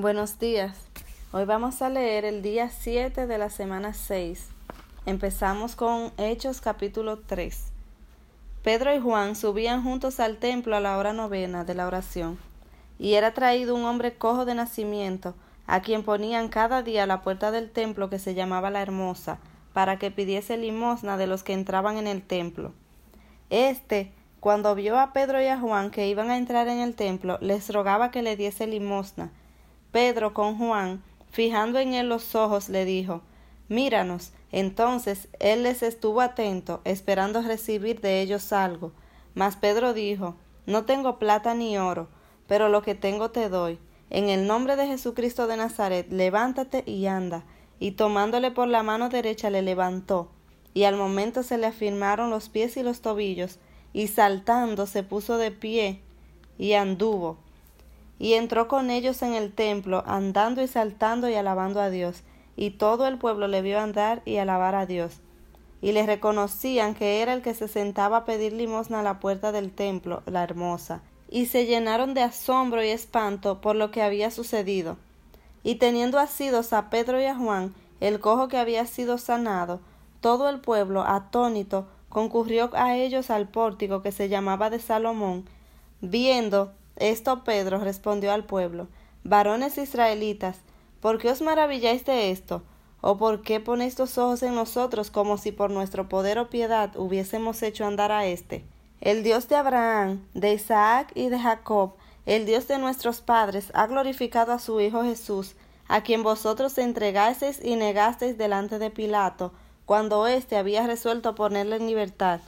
Buenos días. Hoy vamos a leer el día 7 de la semana 6. Empezamos con Hechos capítulo 3. Pedro y Juan subían juntos al templo a la hora novena de la oración, y era traído un hombre cojo de nacimiento, a quien ponían cada día a la puerta del templo que se llamaba la Hermosa, para que pidiese limosna de los que entraban en el templo. Este, cuando vio a Pedro y a Juan que iban a entrar en el templo, les rogaba que le diese limosna, Pedro con Juan, fijando en él los ojos, le dijo Míranos. Entonces él les estuvo atento, esperando recibir de ellos algo. Mas Pedro dijo No tengo plata ni oro, pero lo que tengo te doy. En el nombre de Jesucristo de Nazaret, levántate y anda. Y tomándole por la mano derecha le levantó, y al momento se le afirmaron los pies y los tobillos, y saltando se puso de pie y anduvo y entró con ellos en el templo, andando y saltando y alabando a Dios. Y todo el pueblo le vio andar y alabar a Dios. Y le reconocían que era el que se sentaba a pedir limosna a la puerta del templo, la hermosa. Y se llenaron de asombro y espanto por lo que había sucedido. Y teniendo asidos a Pedro y a Juan, el cojo que había sido sanado, todo el pueblo, atónito, concurrió a ellos al pórtico que se llamaba de Salomón, viendo esto Pedro respondió al pueblo Varones israelitas, ¿por qué os maravilláis de esto? ¿O por qué ponéis los ojos en nosotros como si por nuestro poder o piedad hubiésemos hecho andar a éste? El Dios de Abraham, de Isaac y de Jacob, el Dios de nuestros padres, ha glorificado a su Hijo Jesús, a quien vosotros entregasteis y negasteis delante de Pilato, cuando éste había resuelto ponerle en libertad.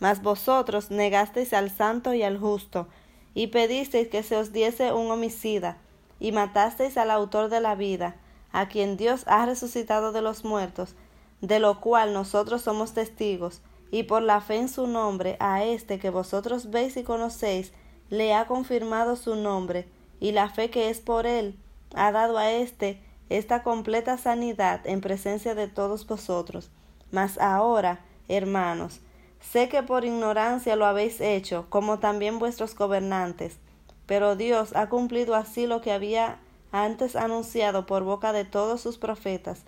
Mas vosotros negasteis al santo y al justo, y pedisteis que se os diese un homicida, y matasteis al autor de la vida, a quien Dios ha resucitado de los muertos, de lo cual nosotros somos testigos, y por la fe en su nombre, a este que vosotros veis y conocéis, le ha confirmado su nombre, y la fe que es por él, ha dado a éste esta completa sanidad en presencia de todos vosotros. Mas ahora, hermanos, Sé que por ignorancia lo habéis hecho, como también vuestros gobernantes, pero Dios ha cumplido así lo que había antes anunciado por boca de todos sus profetas,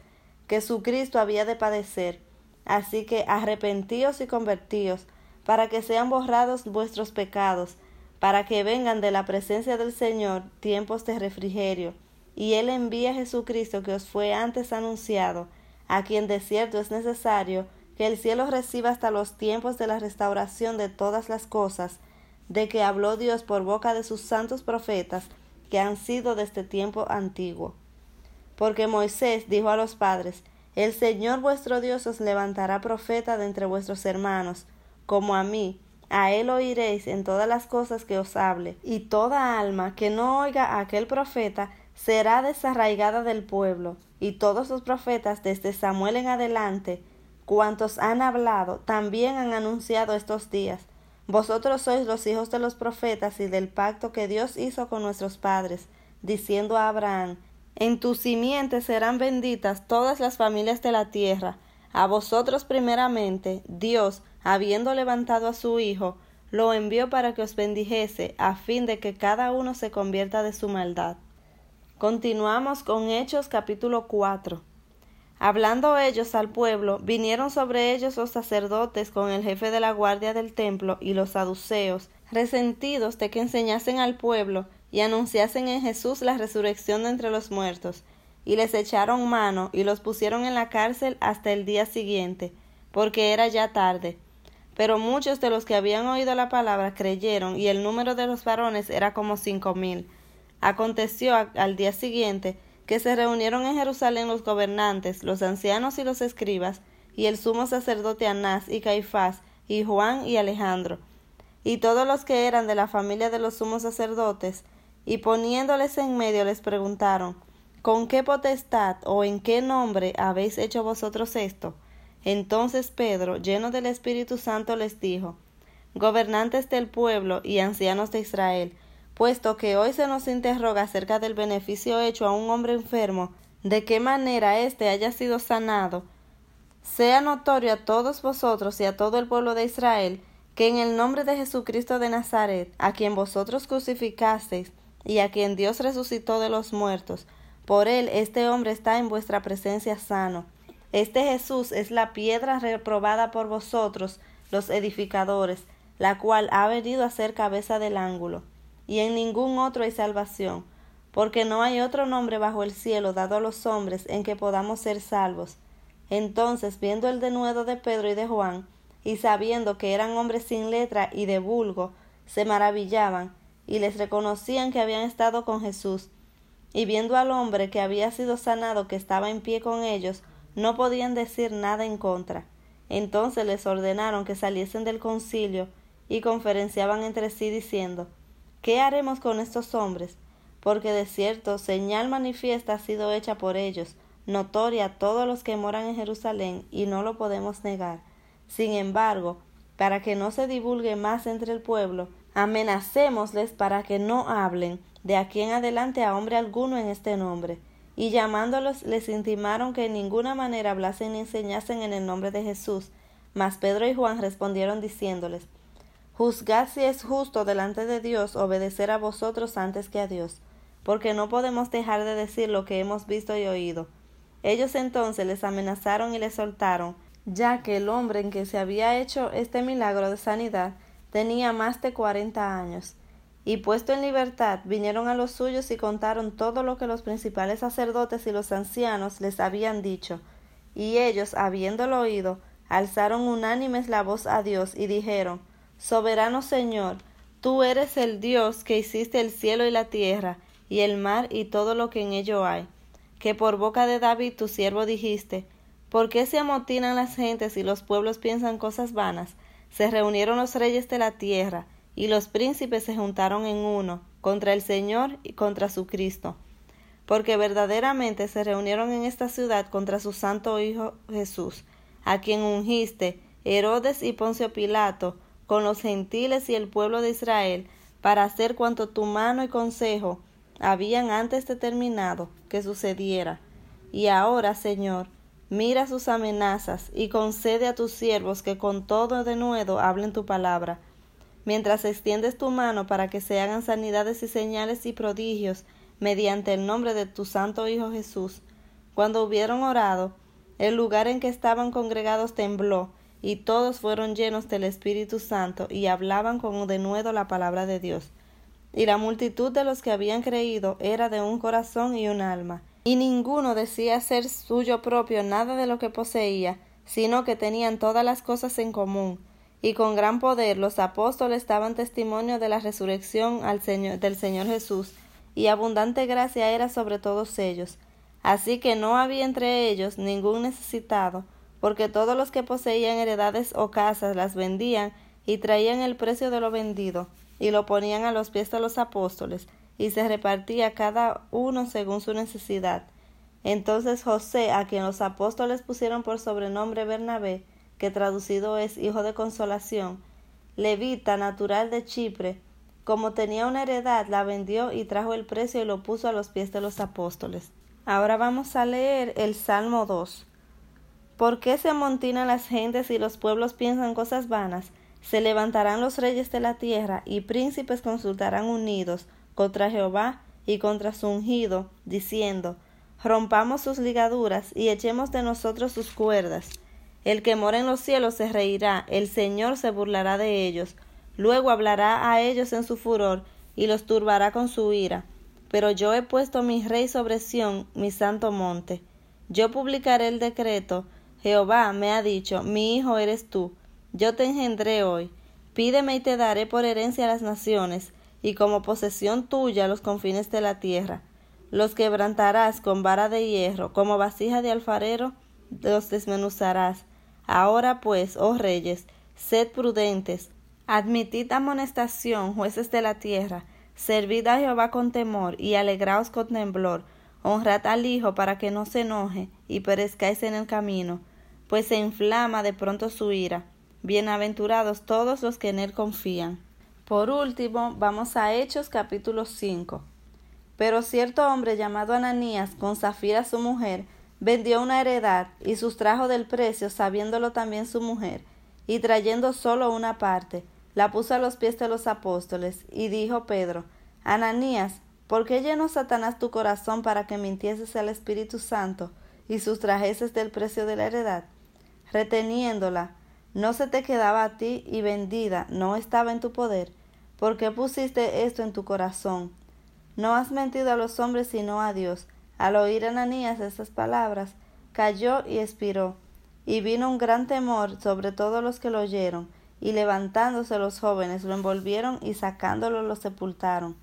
que su Cristo había de padecer. Así que arrepentíos y convertíos, para que sean borrados vuestros pecados, para que vengan de la presencia del Señor tiempos de refrigerio, y Él envíe a Jesucristo que os fue antes anunciado, a quien de cierto es necesario que el cielo reciba hasta los tiempos de la restauración de todas las cosas, de que habló Dios por boca de sus santos profetas, que han sido desde tiempo antiguo. Porque Moisés dijo a los padres, El Señor vuestro Dios os levantará profeta de entre vuestros hermanos, como a mí, a él oiréis en todas las cosas que os hable, y toda alma que no oiga a aquel profeta será desarraigada del pueblo, y todos los profetas desde Samuel en adelante cuantos han hablado también han anunciado estos días. Vosotros sois los hijos de los profetas y del pacto que Dios hizo con nuestros padres, diciendo a Abraham, En tu simiente serán benditas todas las familias de la tierra. A vosotros primeramente, Dios, habiendo levantado a su Hijo, lo envió para que os bendijese, a fin de que cada uno se convierta de su maldad. Continuamos con Hechos capítulo 4. Hablando ellos al pueblo, vinieron sobre ellos los sacerdotes con el jefe de la guardia del templo y los saduceos, resentidos de que enseñasen al pueblo y anunciasen en Jesús la resurrección de entre los muertos, y les echaron mano y los pusieron en la cárcel hasta el día siguiente, porque era ya tarde. Pero muchos de los que habían oído la palabra creyeron, y el número de los varones era como cinco mil. Aconteció al día siguiente que se reunieron en Jerusalén los gobernantes, los ancianos y los escribas, y el sumo sacerdote Anás y Caifás, y Juan y Alejandro, y todos los que eran de la familia de los sumos sacerdotes, y poniéndoles en medio les preguntaron, ¿Con qué potestad o en qué nombre habéis hecho vosotros esto? Entonces Pedro, lleno del Espíritu Santo, les dijo, Gobernantes del pueblo y ancianos de Israel, puesto que hoy se nos interroga acerca del beneficio hecho a un hombre enfermo, de qué manera éste haya sido sanado, sea notorio a todos vosotros y a todo el pueblo de Israel, que en el nombre de Jesucristo de Nazaret, a quien vosotros crucificasteis, y a quien Dios resucitó de los muertos. Por él este hombre está en vuestra presencia sano. Este Jesús es la piedra reprobada por vosotros, los edificadores, la cual ha venido a ser cabeza del ángulo. Y en ningún otro hay salvación, porque no hay otro nombre bajo el cielo dado a los hombres en que podamos ser salvos. Entonces, viendo el denuedo de Pedro y de Juan, y sabiendo que eran hombres sin letra y de vulgo, se maravillaban, y les reconocían que habían estado con Jesús. Y viendo al hombre que había sido sanado que estaba en pie con ellos, no podían decir nada en contra. Entonces les ordenaron que saliesen del concilio y conferenciaban entre sí diciendo ¿Qué haremos con estos hombres? Porque de cierto señal manifiesta ha sido hecha por ellos, notoria a todos los que moran en Jerusalén, y no lo podemos negar. Sin embargo, para que no se divulgue más entre el pueblo, amenacémosles para que no hablen de aquí en adelante a hombre alguno en este nombre. Y llamándolos les intimaron que en ninguna manera hablasen ni enseñasen en el nombre de Jesús. Mas Pedro y Juan respondieron diciéndoles Juzgad si es justo delante de Dios obedecer a vosotros antes que a Dios, porque no podemos dejar de decir lo que hemos visto y oído. Ellos entonces les amenazaron y les soltaron, ya que el hombre en que se había hecho este milagro de sanidad tenía más de cuarenta años. Y puesto en libertad, vinieron a los suyos y contaron todo lo que los principales sacerdotes y los ancianos les habían dicho. Y ellos, habiéndolo oído, alzaron unánimes la voz a Dios y dijeron Soberano Señor, tú eres el Dios que hiciste el cielo y la tierra, y el mar y todo lo que en ello hay, que por boca de David tu siervo dijiste ¿Por qué se amotinan las gentes y los pueblos piensan cosas vanas? Se reunieron los reyes de la tierra, y los príncipes se juntaron en uno, contra el Señor y contra su Cristo. Porque verdaderamente se reunieron en esta ciudad contra su santo Hijo Jesús, a quien ungiste Herodes y Poncio Pilato, con los gentiles y el pueblo de Israel, para hacer cuanto tu mano y consejo habían antes determinado que sucediera. Y ahora, Señor, Mira sus amenazas y concede a tus siervos que con todo de nuevo hablen tu palabra. Mientras extiendes tu mano para que se hagan sanidades y señales y prodigios mediante el nombre de tu santo Hijo Jesús. Cuando hubieron orado, el lugar en que estaban congregados tembló, y todos fueron llenos del Espíritu Santo y hablaban con denuedo la palabra de Dios. Y la multitud de los que habían creído era de un corazón y un alma y ninguno decía ser suyo propio nada de lo que poseía, sino que tenían todas las cosas en común, y con gran poder los apóstoles daban testimonio de la resurrección al Señor, del Señor Jesús, y abundante gracia era sobre todos ellos. Así que no había entre ellos ningún necesitado, porque todos los que poseían heredades o casas las vendían y traían el precio de lo vendido, y lo ponían a los pies de los apóstoles, y se repartía cada uno según su necesidad. Entonces José, a quien los apóstoles pusieron por sobrenombre Bernabé, que traducido es hijo de consolación, levita natural de Chipre, como tenía una heredad, la vendió y trajo el precio y lo puso a los pies de los apóstoles. Ahora vamos a leer el Salmo 2. ¿Por qué se amontinan las gentes y los pueblos piensan cosas vanas? Se levantarán los reyes de la tierra y príncipes consultarán unidos contra Jehová y contra su ungido, diciendo, rompamos sus ligaduras y echemos de nosotros sus cuerdas. El que mora en los cielos se reirá, el Señor se burlará de ellos, luego hablará a ellos en su furor y los turbará con su ira. Pero yo he puesto mi rey sobre Sión, mi santo monte. Yo publicaré el decreto. Jehová me ha dicho, mi hijo eres tú. Yo te engendré hoy. Pídeme y te daré por herencia las naciones, y como posesión tuya los confines de la tierra. Los quebrantarás con vara de hierro, como vasija de alfarero los desmenuzarás. Ahora pues, oh reyes, sed prudentes, admitid amonestación, jueces de la tierra, servid a Jehová con temor y alegraos con temblor, honrad al Hijo para que no se enoje y perezcáis en el camino, pues se inflama de pronto su ira. Bienaventurados todos los que en él confían. Por último, vamos a Hechos capítulo 5. Pero cierto hombre llamado Ananías, con Zafira su mujer, vendió una heredad y sustrajo del precio, sabiéndolo también su mujer, y trayendo solo una parte, la puso a los pies de los apóstoles, y dijo Pedro, Ananías, ¿Por qué llenó Satanás tu corazón para que mintieses al Espíritu Santo y sustrajeses del precio de la heredad? Reteniéndola, no se te quedaba a ti y vendida no estaba en tu poder. ¿Por qué pusiste esto en tu corazón? No has mentido a los hombres sino a Dios. Al oír Ananías estas palabras, cayó y expiró. Y vino un gran temor sobre todos los que lo oyeron, y levantándose los jóvenes lo envolvieron y sacándolo lo sepultaron.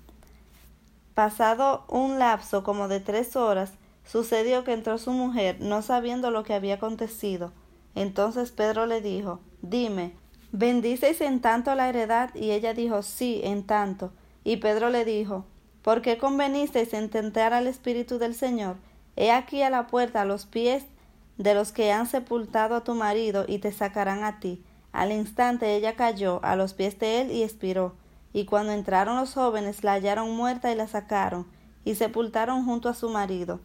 Pasado un lapso como de tres horas, sucedió que entró su mujer, no sabiendo lo que había acontecido. Entonces Pedro le dijo, Dime, ¿bendiceis en tanto la heredad? Y ella dijo, Sí, en tanto. Y Pedro le dijo, ¿Por qué convenisteis en tentar al Espíritu del Señor? He aquí a la puerta a los pies de los que han sepultado a tu marido y te sacarán a ti. Al instante ella cayó a los pies de él y expiró. Y cuando entraron los jóvenes la hallaron muerta y la sacaron, y sepultaron junto a su marido.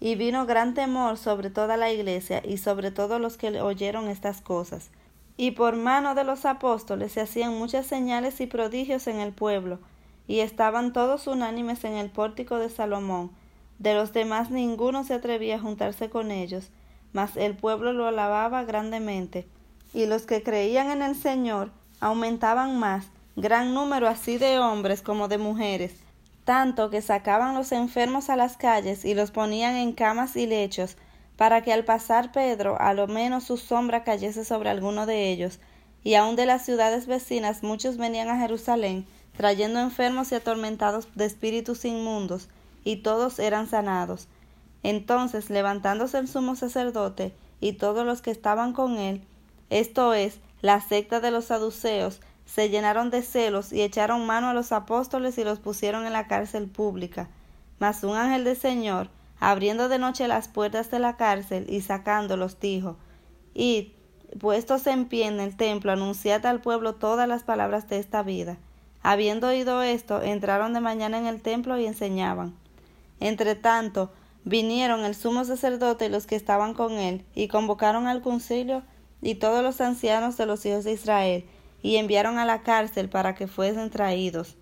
Y vino gran temor sobre toda la iglesia y sobre todos los que oyeron estas cosas. Y por mano de los apóstoles se hacían muchas señales y prodigios en el pueblo, y estaban todos unánimes en el pórtico de Salomón. De los demás ninguno se atrevía a juntarse con ellos, mas el pueblo lo alababa grandemente. Y los que creían en el Señor aumentaban más, gran número así de hombres como de mujeres, tanto que sacaban los enfermos a las calles y los ponían en camas y lechos, para que al pasar Pedro a lo menos su sombra cayese sobre alguno de ellos, y aun de las ciudades vecinas muchos venían a Jerusalén, trayendo enfermos y atormentados de espíritus inmundos, y todos eran sanados. Entonces, levantándose el sumo sacerdote y todos los que estaban con él, esto es, la secta de los saduceos, se llenaron de celos y echaron mano a los apóstoles y los pusieron en la cárcel pública. Mas un ángel del Señor, abriendo de noche las puertas de la cárcel y sacándolos, dijo Id, puestos en pie en el templo, anunciad al pueblo todas las palabras de esta vida. Habiendo oído esto, entraron de mañana en el templo y enseñaban. Entre tanto, vinieron el sumo sacerdote y los que estaban con él, y convocaron al concilio y todos los ancianos de los hijos de Israel, y enviaron a la cárcel para que fuesen traídos.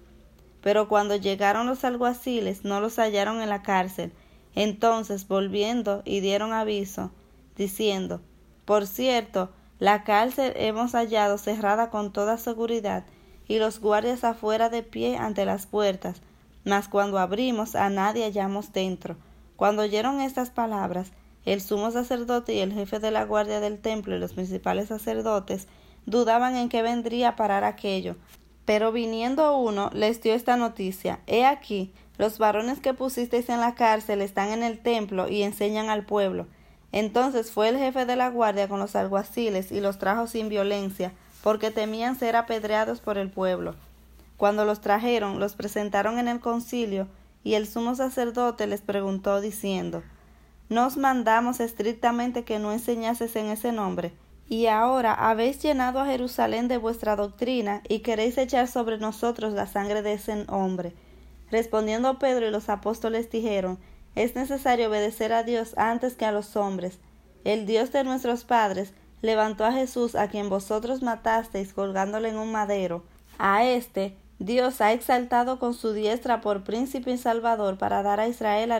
Pero cuando llegaron los alguaciles no los hallaron en la cárcel, entonces volviendo y dieron aviso, diciendo Por cierto, la cárcel hemos hallado cerrada con toda seguridad, y los guardias afuera de pie ante las puertas, mas cuando abrimos a nadie hallamos dentro. Cuando oyeron estas palabras, el sumo sacerdote y el jefe de la guardia del templo y los principales sacerdotes dudaban en qué vendría a parar aquello. Pero viniendo uno les dio esta noticia He aquí, los varones que pusisteis en la cárcel están en el templo y enseñan al pueblo. Entonces fue el jefe de la guardia con los alguaciles y los trajo sin violencia, porque temían ser apedreados por el pueblo. Cuando los trajeron, los presentaron en el concilio, y el sumo sacerdote les preguntó diciendo Nos mandamos estrictamente que no enseñases en ese nombre, y ahora habéis llenado a Jerusalén de vuestra doctrina, y queréis echar sobre nosotros la sangre de ese hombre. Respondiendo Pedro y los apóstoles dijeron Es necesario obedecer a Dios antes que a los hombres. El Dios de nuestros padres levantó a Jesús a quien vosotros matasteis colgándole en un madero. A éste Dios ha exaltado con su diestra por príncipe y salvador para dar a Israel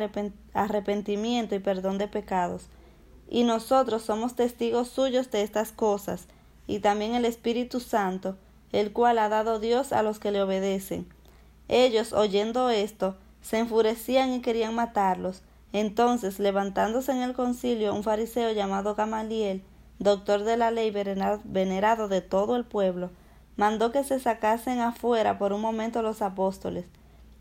arrepentimiento y perdón de pecados. Y nosotros somos testigos suyos de estas cosas, y también el Espíritu Santo, el cual ha dado Dios a los que le obedecen. Ellos, oyendo esto, se enfurecían y querían matarlos. Entonces, levantándose en el concilio un fariseo llamado Gamaliel, doctor de la ley venerado de todo el pueblo, mandó que se sacasen afuera por un momento los apóstoles,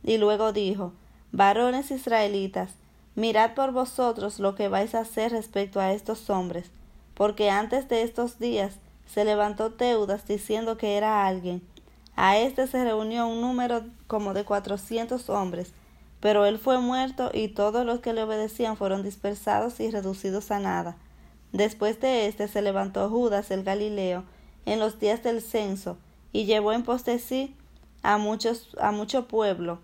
y luego dijo Varones israelitas, mirad por vosotros lo que vais a hacer respecto a estos hombres, porque antes de estos días se levantó Teudas diciendo que era alguien. A éste se reunió un número como de cuatrocientos hombres, pero él fue muerto y todos los que le obedecían fueron dispersados y reducidos a nada. Después de éste se levantó Judas el Galileo en los días del censo, y llevó en pos de sí a, muchos, a mucho pueblo.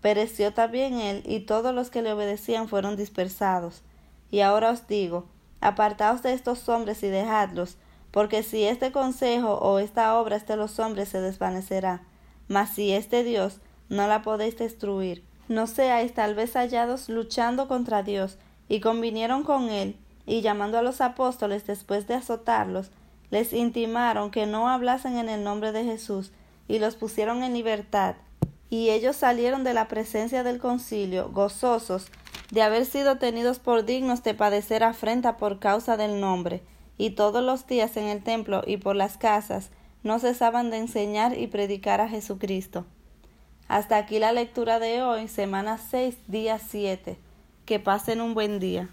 Pereció también él, y todos los que le obedecían fueron dispersados. Y ahora os digo, apartaos de estos hombres y dejadlos, porque si este consejo o esta obra es de los hombres se desvanecerá, mas si es de Dios, no la podéis destruir. no seáis tal vez hallados luchando contra Dios, y convinieron con él, y llamando a los apóstoles después de azotarlos, les intimaron que no hablasen en el nombre de Jesús, y los pusieron en libertad. Y ellos salieron de la presencia del concilio, gozosos de haber sido tenidos por dignos de padecer afrenta por causa del nombre, y todos los días en el templo y por las casas no cesaban de enseñar y predicar a Jesucristo. Hasta aquí la lectura de hoy, semana 6, día 7. Que pasen un buen día.